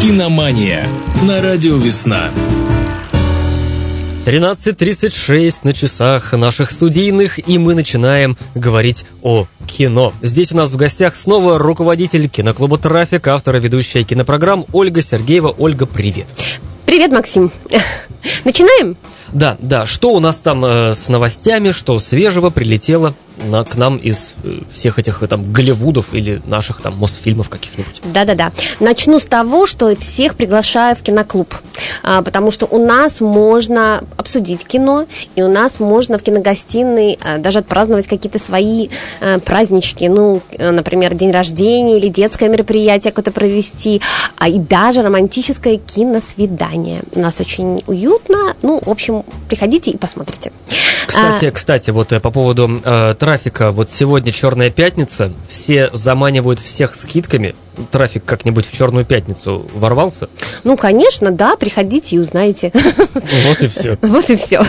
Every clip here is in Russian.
Киномания на радио «Весна». 13.36 на часах наших студийных, и мы начинаем говорить о кино. Здесь у нас в гостях снова руководитель киноклуба «Трафик», автор и ведущая кинопрограмм Ольга Сергеева. Ольга, привет. Привет, Максим. Начинаем? Да, да. Что у нас там э, с новостями, что свежего прилетело на, к нам из э, всех этих э, там Голливудов или наших там Мосфильмов каких-нибудь? Да-да-да. Начну с того, что всех приглашаю в киноклуб, а, потому что у нас можно обсудить кино, и у нас можно в киногостиной а, даже отпраздновать какие-то свои а, празднички, ну, например, день рождения или детское мероприятие какое-то провести, а и даже романтическое киносвидание. У нас очень уютно, ну, в общем, приходите и посмотрите. Кстати, а... кстати, вот э, по поводу э, трафика, вот сегодня Черная пятница, все заманивают всех скидками. Трафик как-нибудь в Черную пятницу ворвался? Ну, конечно, да, приходите и узнаете. Вот и все. Вот и все.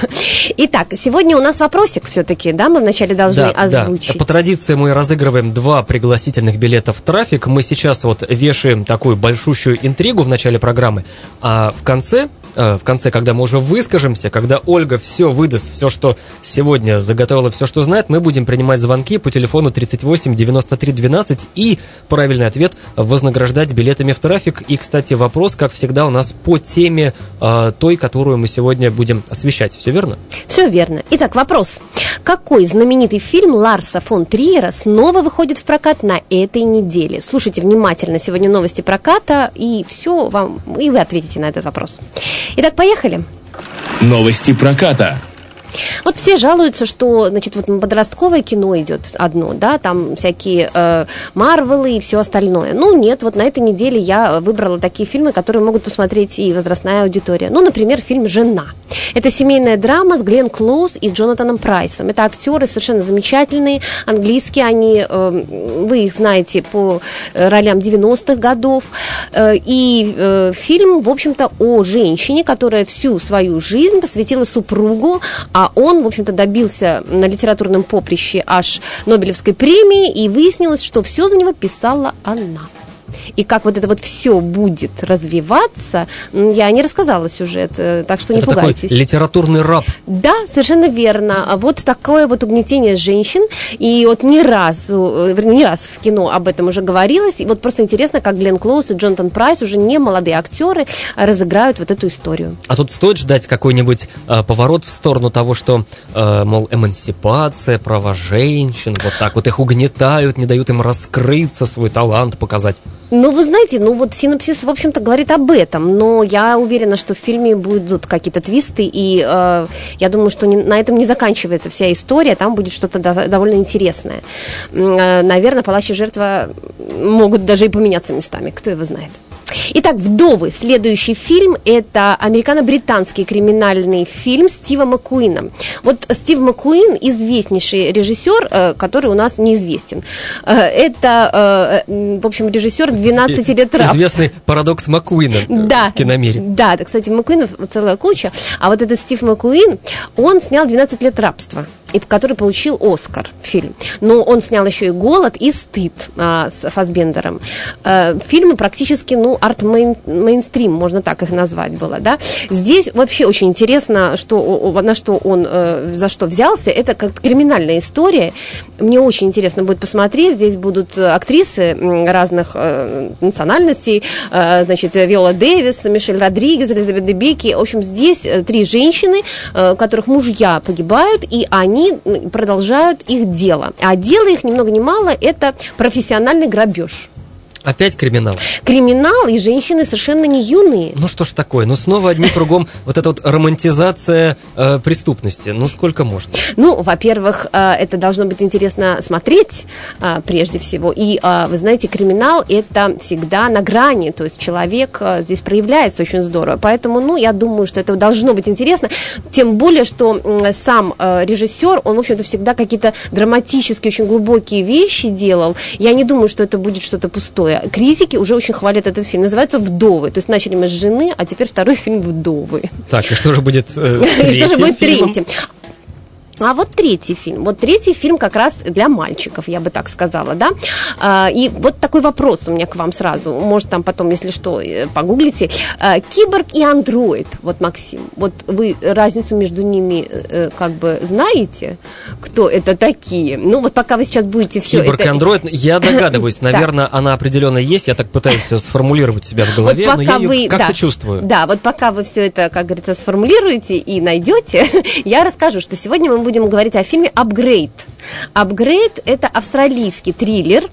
Итак, сегодня у нас вопросик все-таки, да, мы вначале должны да, озвучить. Да. По традиции мы разыгрываем два пригласительных билета в трафик. Мы сейчас вот вешаем такую большущую интригу в начале программы, а в конце в конце, когда мы уже выскажемся, когда Ольга все выдаст, все, что сегодня заготовила, все, что знает, мы будем принимать звонки по телефону 38 93 12 и правильный ответ вознаграждать билетами в трафик. И, кстати, вопрос, как всегда, у нас по теме э, той, которую мы сегодня будем освещать. Все верно? Все верно. Итак, вопрос. Какой знаменитый фильм Ларса фон Триера снова выходит в прокат на этой неделе? Слушайте внимательно сегодня новости проката, и все вам, и вы ответите на этот вопрос. Итак, поехали. Новости проката. Вот все жалуются, что, значит, вот подростковое кино идет одно, да, там всякие э, Марвелы и все остальное. Ну, нет, вот на этой неделе я выбрала такие фильмы, которые могут посмотреть и возрастная аудитория. Ну, например, фильм «Жена». Это семейная драма с Глен Клоуз и Джонатаном Прайсом. Это актеры совершенно замечательные, английские, они, э, вы их знаете по э, ролям 90-х годов. Э, и э, фильм, в общем-то, о женщине, которая всю свою жизнь посвятила супругу, а он, в общем-то, добился на литературном поприще аж Нобелевской премии, и выяснилось, что все за него писала она. И как вот это вот все будет развиваться, я не рассказала сюжет, э, так что не это пугайтесь. Такой литературный раб. Да, совершенно верно. А Вот такое вот угнетение женщин. И вот не раз, э, вернее, не раз в кино об этом уже говорилось. И вот просто интересно, как Глен Клоус и Джонатан Прайс, уже не молодые актеры, разыграют вот эту историю. А тут стоит ждать какой-нибудь э, поворот в сторону того, что, э, мол, эмансипация, права женщин, вот так вот их угнетают, не дают им раскрыться, свой талант показать. Ну, вы знаете, ну вот синопсис, в общем-то, говорит об этом, но я уверена, что в фильме будут какие-то твисты, и э, я думаю, что не, на этом не заканчивается вся история, там будет что-то до, довольно интересное. Э, наверное, палач и жертва могут даже и поменяться местами, кто его знает. Итак, «Вдовы». Следующий фильм – это американо-британский криминальный фильм Стива Маккуина. Вот Стив Маккуин – известнейший режиссер, э, который у нас неизвестен. Э, это, э, в общем, режиссер «12 лет рабства». Известный парадокс Маккуина да, в киномире. Да, кстати, Маккуинов целая куча. А вот этот Стив Маккуин, он снял «12 лет рабства» и который получил Оскар фильм. Но он снял еще и «Голод» и «Стыд» а, с Фасбендером. А, фильмы практически, ну, арт-мейнстрим, можно так их назвать было, да. Здесь вообще очень интересно, что, на что он, э, за что взялся. Это как криминальная история. Мне очень интересно будет посмотреть. Здесь будут актрисы разных э, национальностей, значит, Виола Дэвис, Мишель Родригес, Элизабет Дебеки. В общем, здесь три женщины, у которых мужья погибают, и они продолжают их дело. А дело их ни много ни мало – это профессиональный грабеж. Опять криминал. Криминал, и женщины совершенно не юные. Ну что ж такое, ну снова одни кругом вот эта вот романтизация э, преступности. Ну сколько можно? Ну, во-первых, э, это должно быть интересно смотреть э, прежде всего. И э, вы знаете, криминал это всегда на грани, то есть человек э, здесь проявляется очень здорово. Поэтому, ну, я думаю, что это должно быть интересно. Тем более, что э, сам э, режиссер, он, в общем-то, всегда какие-то драматические, очень глубокие вещи делал. Я не думаю, что это будет что-то пустое критики уже очень хвалят этот фильм. Называется «Вдовы». То есть начали мы с «Жены», а теперь второй фильм «Вдовы». Так, и что же будет э, И что же будет третьим? А вот третий фильм. Вот третий фильм как раз для мальчиков, я бы так сказала, да. А, и вот такой вопрос у меня к вам сразу. Может, там потом, если что, э, погуглите. А, Киборг и андроид. Вот, Максим, вот вы разницу между ними э, как бы знаете, кто это такие? Ну, вот пока вы сейчас будете все Киборг это... и андроид, я догадываюсь, наверное, она определенно есть, я так пытаюсь все сформулировать себя в голове, Вот но я вы- как-то да. чувствую. Да, вот пока вы все это, как говорится, сформулируете и найдете, я расскажу, что сегодня мы будем говорить о фильме «Апгрейд». «Апгрейд» – это австралийский триллер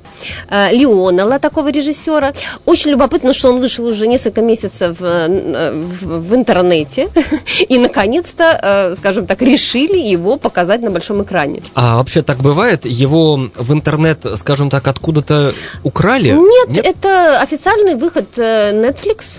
э, Леонела, такого режиссера. Очень любопытно, что он вышел уже несколько месяцев э, в, в интернете. И, наконец-то, э, скажем так, решили его показать на большом экране. А вообще так бывает? Его в интернет, скажем так, откуда-то украли? Нет, это официальный выход Netflix,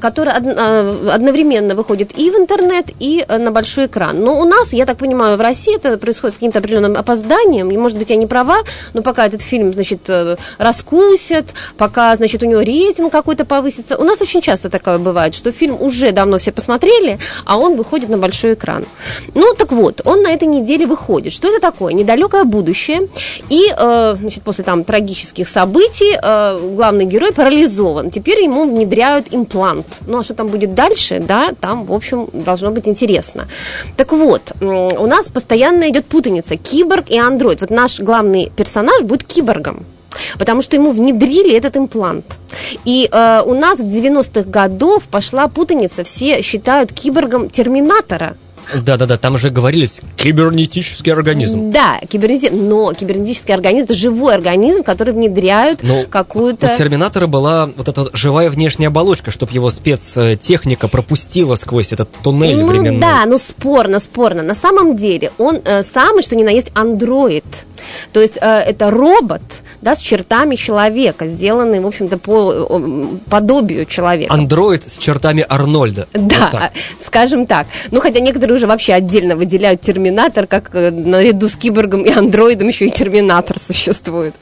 который од- одновременно выходит и в интернет, и на большой экран. Но у нас, я так понимаю, в России это происходит с каким-то определенным опозданием, и, может быть, я не права, но пока этот фильм, значит, э, раскусят, пока, значит, у него рейтинг какой-то повысится. У нас очень часто такое бывает, что фильм уже давно все посмотрели, а он выходит на большой экран. Ну, так вот, он на этой неделе выходит. Что это такое? Недалекое будущее. И, э, значит, после там трагических событий э, главный герой парализован. Теперь ему внедряют имплант. Ну, а что там будет дальше, да, там, в общем, должно быть интересно. Так вот, у нас постоянно идет путаница. Киборг и андроид. Вот наш главный персонаж будет киборгом. Потому что ему внедрили этот имплант. И э, у нас в 90-х годов пошла путаница. Все считают киборгом терминатора. Да-да-да, там же говорились кибернетический организм. Да, кибернети... но кибернетический организм это живой организм, который внедряют Ну, какую-то. У Терминатора была вот эта живая внешняя оболочка, чтобы его спецтехника пропустила сквозь этот туннель ну временной. да, ну спорно, спорно. На самом деле он э, самый, что ни на есть, андроид. То есть э, это робот, да, с чертами человека, сделанный, в общем-то, по подобию человека. Андроид с чертами Арнольда. Да, Вот так. скажем так. Ну, хотя некоторые уже вообще отдельно выделяют Терминатор, как э, наряду с Киборгом и Андроидом еще и Терминатор существует.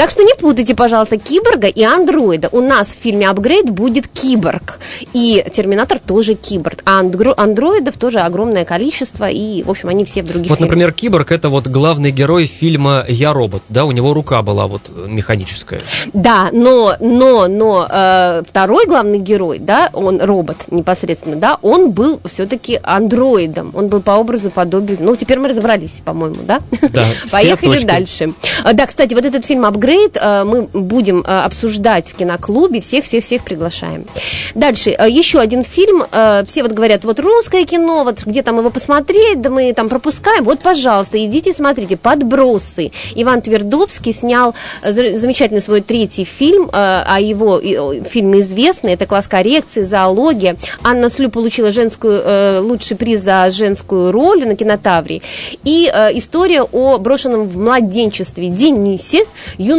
Так что не путайте, пожалуйста, Киборга и Андроида. У нас в фильме «Апгрейд» будет Киборг. И Терминатор тоже Киборг. А андро- андроидов тоже огромное количество. И, в общем, они все в других Вот, фильмах. например, Киборг это вот главный герой фильма Я робот, да, у него рука была вот э, механическая. Да, но, но, но э, второй главный герой, да, он робот непосредственно, да, он был все-таки андроидом, он был по образу, подобию, ну, теперь мы разобрались, по-моему, да? Да, Поехали точки. дальше. А, Да, кстати, вот этот фильм «Апгрейд» э, мы будем э, обсуждать в киноклубе, всех-всех-всех приглашаем. Дальше, э, еще один фильм, все вот говорят, вот русское кино, вот где там его посмотреть, да мы там пропускаем, вот, пожалуйста, идите смотрите, «Подбросы». Иван Твердовский снял за- замечательный свой третий фильм, а его фильм известный, это «Класс коррекции», «Зоология». Анна Слю получила женскую, лучший приз за женскую роль на кинотаврии. И история о брошенном в младенчестве Денисе,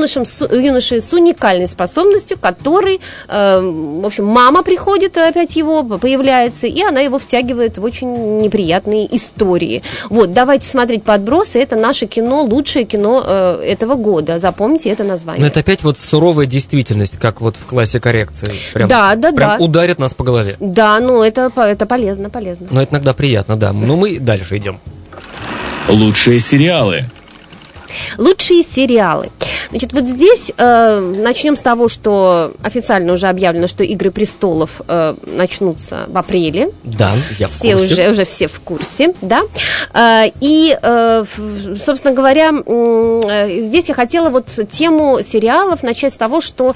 юношем с, юноше с уникальной способностью, который, э, в общем, мама приходит, опять его появляется, и она его втягивает в очень неприятные истории. Вот, давайте смотреть «Подбросы», это наше кино, лучшее кино э, этого года. Запомните это название. Но это опять вот суровая действительность, как вот в классе коррекции. Прям, Да, да, прям да. ударит нас по голове. Да, ну это, это полезно, полезно. Но это иногда приятно, да. Но мы дальше идем. Лучшие сериалы. Лучшие сериалы. Значит, вот здесь э, начнем с того, что официально уже объявлено, что Игры престолов э, начнутся в апреле. Да, я в все курсе. уже, уже все в курсе, да. Э, И, э, собственно говоря, э, здесь я хотела вот тему сериалов начать с того, что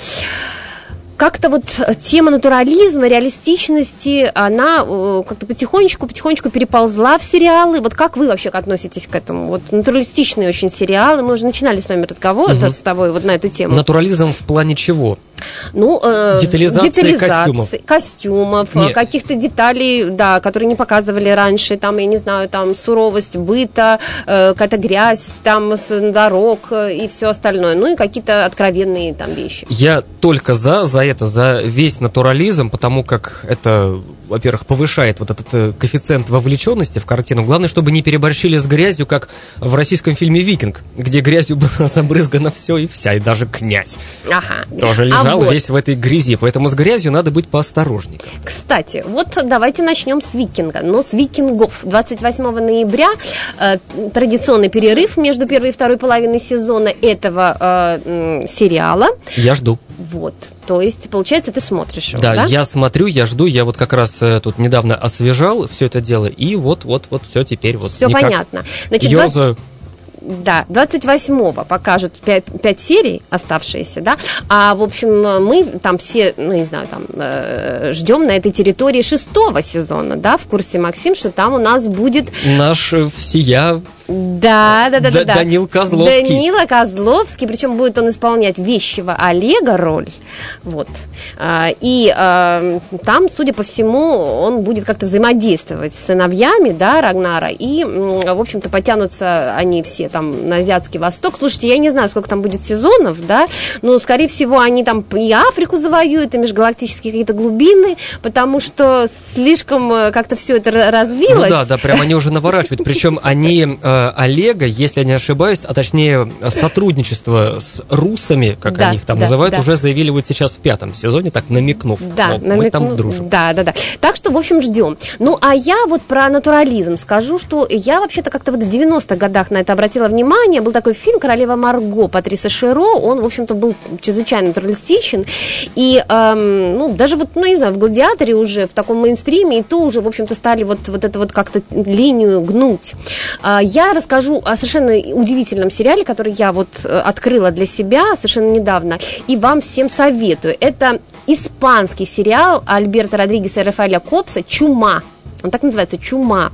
как-то вот тема натурализма, реалистичности, она э, как-то потихонечку-потихонечку переползла в сериалы. Вот как вы вообще относитесь к этому? Вот натуралистичные очень сериалы. Мы уже начинали с вами разговор да, с тобой вот на эту тему. Натурализм в плане чего? Ну, э, Детализации детализации, костюмов. костюмов, э, Нет. каких-то деталей, да, которые не показывали раньше, там, я не знаю, там, суровость быта, э, какая-то грязь, там, с дорог э, и все остальное, ну и какие-то откровенные там вещи. Я только за, за это, за весь натурализм, потому как это, во-первых, повышает вот этот э, коэффициент вовлеченности в картину. Главное, чтобы не переборщили с грязью, как в российском фильме «Викинг», где грязью было забрызгано все и вся, и даже князь. Ага. Тоже а лежал лежал Вот. весь в этой грязи, поэтому с грязью надо быть поосторожнее. Кстати, вот давайте начнем с викинга, но с викингов. 28 ноября э, традиционный перерыв между первой и второй половиной сезона этого э, сериала. Я жду. Вот, то есть, получается, ты смотришь его, Да, да? я смотрю, я жду, я вот как раз э, тут недавно освежал все это дело, и вот-вот-вот все теперь вот Все никак понятно. Значит, 20 ёрзаю. Да, 28-го покажут 5, серий оставшиеся, да, а, в общем, мы там все, ну, не знаю, там, э, ждем на этой территории шестого сезона, да, в курсе Максим, что там у нас будет Наш э, всея Да, да, да, да, Да- да. Данил Козловский. Данила Козловский, причем будет он исполнять вещего Олега роль. Вот. А, И а, там, судя по всему, он будет как-то взаимодействовать с сыновьями, да, Рагнара. И, в общем-то, потянутся они все там на Азиатский Восток. Слушайте, я не знаю, сколько там будет сезонов, да, но, скорее всего, они там и Африку завоюют, и межгалактические какие-то глубины, потому что слишком э, как-то все это ра- развилось. Ну да, да, прям они уже наворачивают. Причем они э, Олега, если я не ошибаюсь, а точнее сотрудничество с русами, как Да, они их там да, называют, да. уже заявили вот сейчас в пятом сезоне, так намекнув. Да, мол, мы намекну- там дружим. Да, да, да. Так что, в общем, ждем. Ну, а я вот про натурализм скажу, что я вообще-то как-то вот в 90-х годах на это обратила внимание. Был такой фильм «Королева Марго» Патриса Широ. Он, в общем-то, был чрезвычайно натуралистичен. И, эм, ну, даже вот, ну, не знаю, в «Гладиаторе» уже, в таком мейнстриме, и то уже, в общем-то, стали вот, вот это вот как-то линию гнуть. А, Я расскажу о совершенно удивительном сериале, который я вот э, открыла для себя совершенно недавно, и вам всем советую. Это испанский сериал Альберта Родригеса и Рафаэля Копса «Чума». Он так называется «Чума».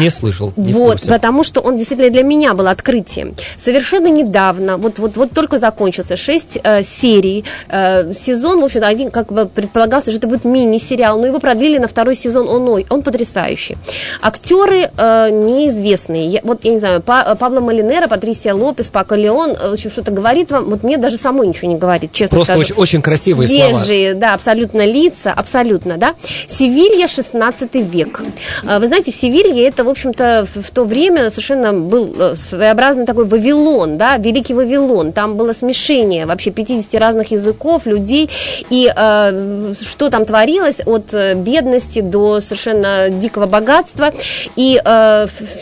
Не слышал. не Вот, потому что он действительно для меня был открытием. Совершенно недавно, вот, вот, вот только закончился, шесть э, серий, э, сезон, в общем-то, один, как бы предполагался, что это будет мини-сериал, но его продлили на второй сезон, он, ой, он потрясающий. Актеры э, неизвестные, Я- вот, я не знаю, Па- Пабло Малинера, Патрисия Лопес, Пако Леон, э, в общем, что-то говорит вам, вот мне даже самой ничего не говорит, честно Просто скажу. очень, очень красивые слова. Свежие, да, абсолютно лица, абсолютно, да. Севилья, 16 век. А, Вы знаете, Севилья, это, в общем-то, в, то время совершенно был э, своеобразный такой Вавилон, да, Великий Вавилон. Там было смешение вообще 50 разных языков, людей, и э, что там творилось от э, бедности до совершенно дикого богатства, и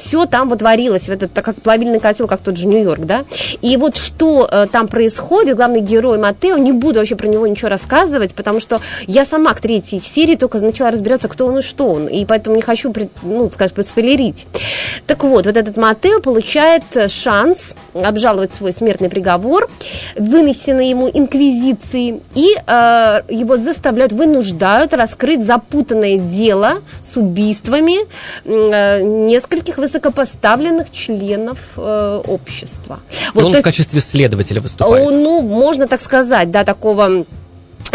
все там вот варилось, в этот, так как плавильный котел, как тот же Нью-Йорк, да. И вот что э, там происходит, главный герой Матео, не буду вообще про него ничего рассказывать, потому что я сама к третьей серии только начала разбираться, кто он и что он, и поэтому хочу, пред- ну, скажем, предспойлерить. Так вот, вот этот Матео получает э, шанс обжаловать свой смертный приговор, вынесенный ему инквизицией, и э, его заставляют, вынуждают раскрыть запутанное дело с убийствами э, нескольких высокопоставленных членов э, общества. Он то в качестве следователя выступает. ну, можно так сказать, да, такого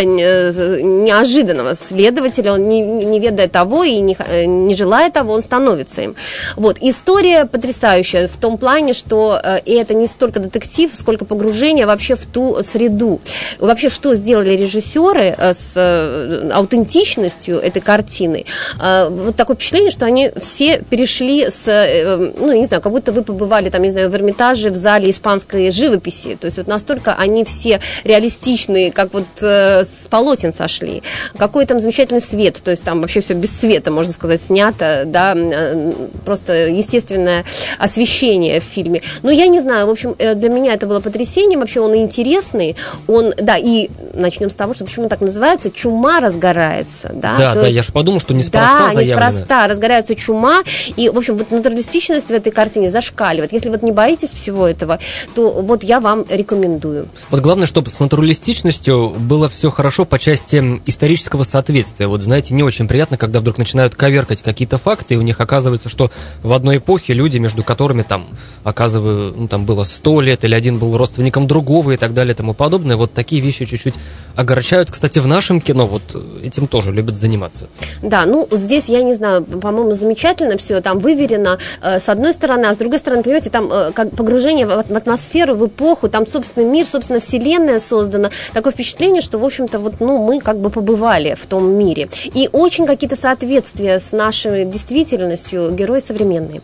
неожиданного следователя, он не, не ведая того и не, э, не желая того, он становится им. Вот. История потрясающая в том плане, что э, и это не столько детектив, сколько погружение вообще в ту среду. Вообще, что сделали режиссеры э, с э, аутентичностью этой картины? Э, Вот такое впечатление, что они все перешли с, э, ну, не знаю, как будто вы побывали там, не знаю, в Эрмитаже, в зале испанской живописи. То есть вот настолько они все реалистичные, как вот э, с полотен сошли. Какой там замечательный свет, то есть там вообще все без света, можно сказать, снято, да, э, просто естественное освещение в фильме. Но я не знаю, в общем, э, для меня это было потрясением, вообще он интересный, он, да, и начнем с того, что почему он так называется, чума разгорается, да. Да, то да, есть- я же подумал, что неспроста да, заявлено. неспроста, разгорается чума, и, в общем, вот натуралистичность в этой картине зашкаливает. Если вот не боитесь всего этого, то вот я вам рекомендую. Вот главное, чтобы с натуралистичностью было все хорошо по части исторического соответствия. Вот знаете, не очень приятно, когда вдруг начинают коверкать какие-то факты, и у них оказывается, что в одной эпохе люди, между которыми там, оказываю, ну, там было сто лет, или один был родственником другого и так далее и тому подобное, вот такие вещи чуть-чуть огорчают. Кстати, в нашем кино вот этим тоже любят заниматься. Да, ну здесь, я не знаю, по-моему, замечательно все там выверено э, с одной стороны, а с другой стороны, понимаете, там э, как погружение в, в атмосферу, в эпоху, там собственный мир, собственно, вселенная создана. Такое впечатление, что, в общем-то, вот, ну, мы как бы побывали в том мире. И очень какие-то соответствия с нашей действительностью герои современные.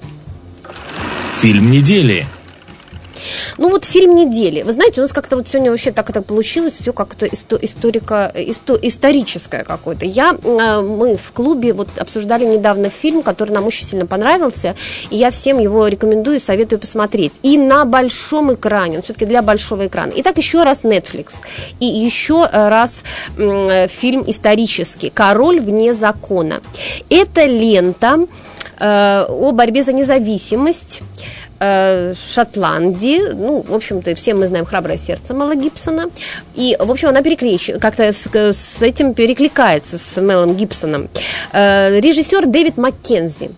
Фильм недели. Ну вот фильм недели. Вы знаете, у нас как-то вот сегодня вообще так это получилось, все как-то исто- историко, исто- историческое какое-то. Я, э, мы в клубе вот обсуждали недавно фильм, который нам очень сильно понравился, и я всем его рекомендую, советую посмотреть. И на большом экране, он все-таки для большого экрана. Итак, еще раз Netflix. И еще раз фильм исторический «Король вне закона». Это лента э, о борьбе за независимость э, Шотландии, ну, в общем-то, все мы знаем «Храброе сердце» Мэла Гибсона, и, в общем, она переклеч... как-то с, с этим перекликается с Мелом Гибсоном. Э, режиссер Дэвид Маккензи.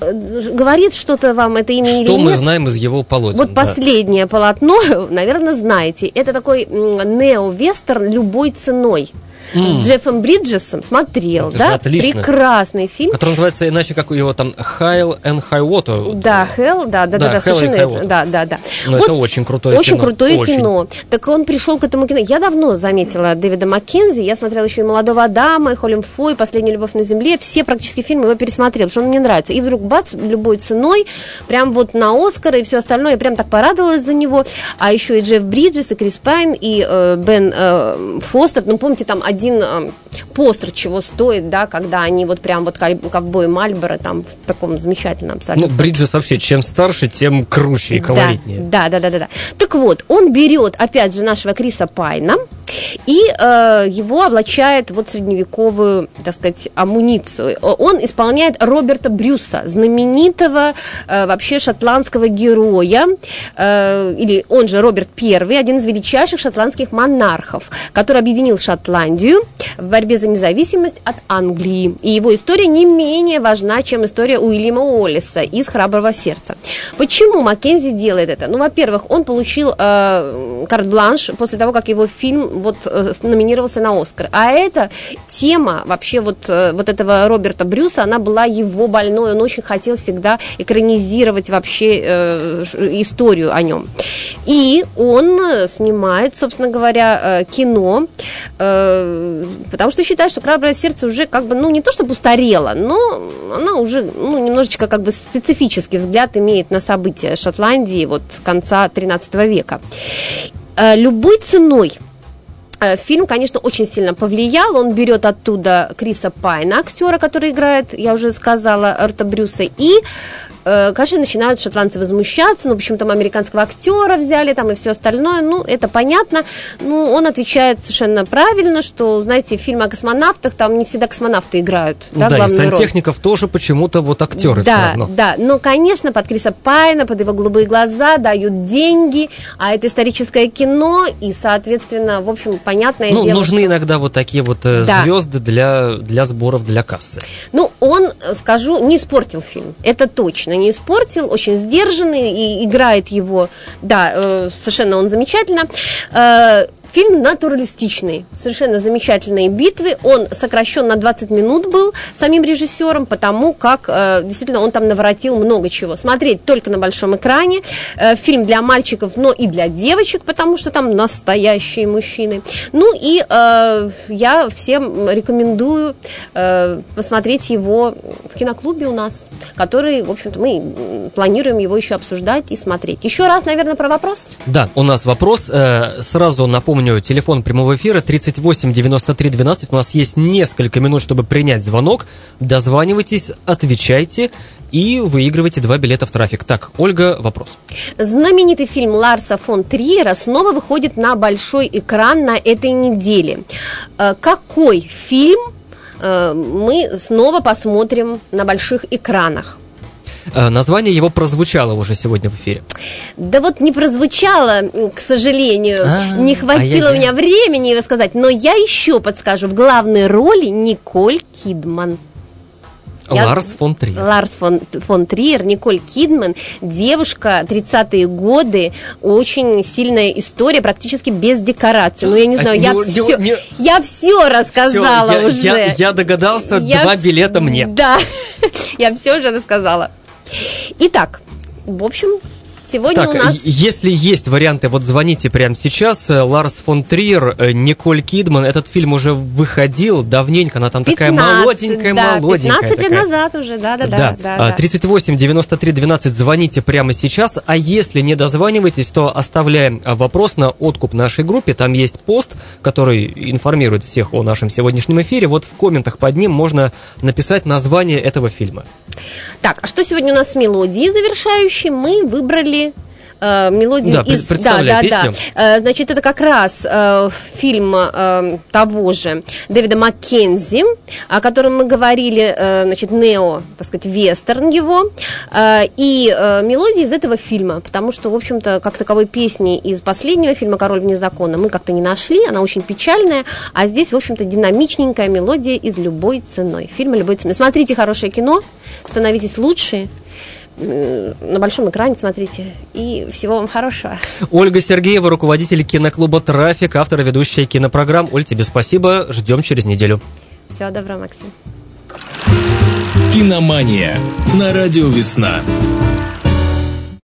Э, Говорит что-то вам это имя или Что нет? мы знаем из его полотен? Вот да. последнее полотно, наверное, знаете. Это такой нео-вестерн любой ценой. С Джеффом Бриджесом смотрел, Это да? отлично. Прекрасный фильм. Который называется иначе, как у его там High and High Water. Да, Hell, да, да, да, Да, да, совершенно это, да, да, да. Но это очень крутое Очень кино, крутое очень. кино. Так он пришел к этому кино. Я давно заметила Дэвида Маккензи. Я смотрела еще и «Молодого Адама», и «Холлем Фу», и «Последняя любовь на земле». Все практически фильмы его пересмотрела, потому что он мне нравится. И вдруг, бац, любой ценой, прям вот на Оскар и все остальное. Я прям так порадовалась за него. А еще и Джефф Бриджес, и Крис Пайн, и э, Бен э, Фостер. Ну, помните, там один постер чего стоит, да, когда они вот прям вот ков- ковбои Мальборо там в таком замечательном Ну, абсолютно Бриджес вообще, чем старше, тем круче и колоритнее. да, да, да, да, да. Так вот, он берет, опять же, нашего Криса Пайна и э, его облачает вот средневековую, так сказать, амуницию. Он исполняет Роберта Брюса, знаменитого э, вообще шотландского героя, э, или он же Роберт I, один из величайших шотландских монархов, который объединил Шотландию в борьбе за независимость от Англии. И его история не менее важна, чем история Уильяма Уоллиса из «Храброго сердца». Почему Маккензи делает это? Ну, во-первых, он получил э, карт-бланш после того, как его фильм вот э, номинировался на Оскар. А эта тема вообще вот, э, вот этого Роберта Брюса, она была его больной. Он очень хотел всегда экранизировать вообще э, историю о нем. И он э, снимает, собственно говоря, кино, э, потому что считает, что «Храброе сердце» уже как бы, ну, не то чтобы устарела, но она уже, ну, немножечко как бы специфический взгляд имеет на события Шотландии вот конца 13 века. Любой ценой Фильм, конечно, очень сильно повлиял. Он берет оттуда Криса Пайна, актера, который играет, я уже сказала, Эрта Брюса, и, э, конечно, начинают шотландцы возмущаться, ну, почему там американского актера взяли, там и все остальное, ну, это понятно. Ну, он отвечает совершенно правильно, что, знаете, фильм о космонавтах, там не всегда космонавты играют, да, Да, и главную роль. сантехников тоже почему-то вот актеры все Да, равно. да, но, конечно, под Криса Пайна, под его голубые глаза дают деньги, а это историческое кино, и, соответственно, в общем, понятное Ну, дело, нужны что- иногда вот такие вот э, Да. звезды для, для сборов для кассы. Ну, он, э, скажу, не испортил фильм. Это точно не испортил. Очень сдержанный и играет его. Да, э, совершенно он замечательно. Фильм натуралистичный, совершенно замечательные битвы. Он сокращен на 20 минут был самим режиссером, потому как э, действительно он там наворотил много чего. Смотреть только на большом экране. Э, фильм для мальчиков, но и для девочек, потому что там настоящие мужчины. Ну и э, я всем рекомендую э, посмотреть его в киноклубе у нас, который, в общем-то, мы планируем его еще обсуждать и смотреть. Еще раз, наверное, про вопрос. Да, у нас вопрос. Э, Сразу напомню, телефон прямого эфира 38 93 12. У нас есть несколько минут, чтобы принять звонок. Дозванивайтесь, отвечайте и выигрывайте два билета в трафик. Так, Ольга, вопрос. Знаменитый фильм Ларса фон Триера снова выходит на большой экран на этой неделе. Э, Какой фильм э, мы снова посмотрим на больших экранах? Э, Название его прозвучало уже сегодня в эфире. Да вот не прозвучало, к сожалению, А, не хватило ай-яй-яй. у меня времени его сказать, но я еще подскажу, в главной роли Николь Кидман. Я- Ларс фон Триер. Ларс фон, фон Триер, Николь Кидман, девушка, 30-е годы, очень сильная история, практически без декораций. Ну, я не знаю, А, я не- все, не- я все рассказала Всё, я- уже. Я, я догадался, Я два билета мне. Да, я все уже рассказала. Итак, в общем, Сегодня Так, у нас... е- если есть варианты, вот звоните прямо сейчас. Э, Ларс фон Триер, э, Николь Кидман. Этот фильм уже выходил давненько. Она там такая 15, молоденькая, да, молоденькая. 15 лет такая. назад уже, да-да-да. Да, да, да. 38 93 12 звоните прямо сейчас, а если не дозваниваетесь, то оставляем а, вопрос на откуп нашей группе, там есть пост, который информирует всех о нашем сегодняшнем эфире, вот в комментах под ним можно написать название этого фильма. Так, а что сегодня у нас с мелодией завершающей? Мы выбрали э, мелодию Да, из... пред- представляй песню. Э, значит, это как раз э, фильм э, того же Дэвида Маккензи, о котором мы говорили, э, значит, нео, так сказать, вестерн его, э, и э, мелодия из этого фильма, потому что, в общем-то, как таковой песни из последнего фильма «Король вне закона» мы как-то не нашли, она очень печальная, а здесь, в общем-то, динамичненькая мелодия из любой ценой, фильма любой ценой. Смотрите хорошее кино, становитесь лучше, на большом экране смотрите, и всего вам хорошего. Ольга Сергеева, руководитель киноклуба «Трафик», автор и ведущая кинопрограмм. Оль, тебе спасибо, ждем через неделю. Всего доброго, Максим. Киномания на радио «Весна».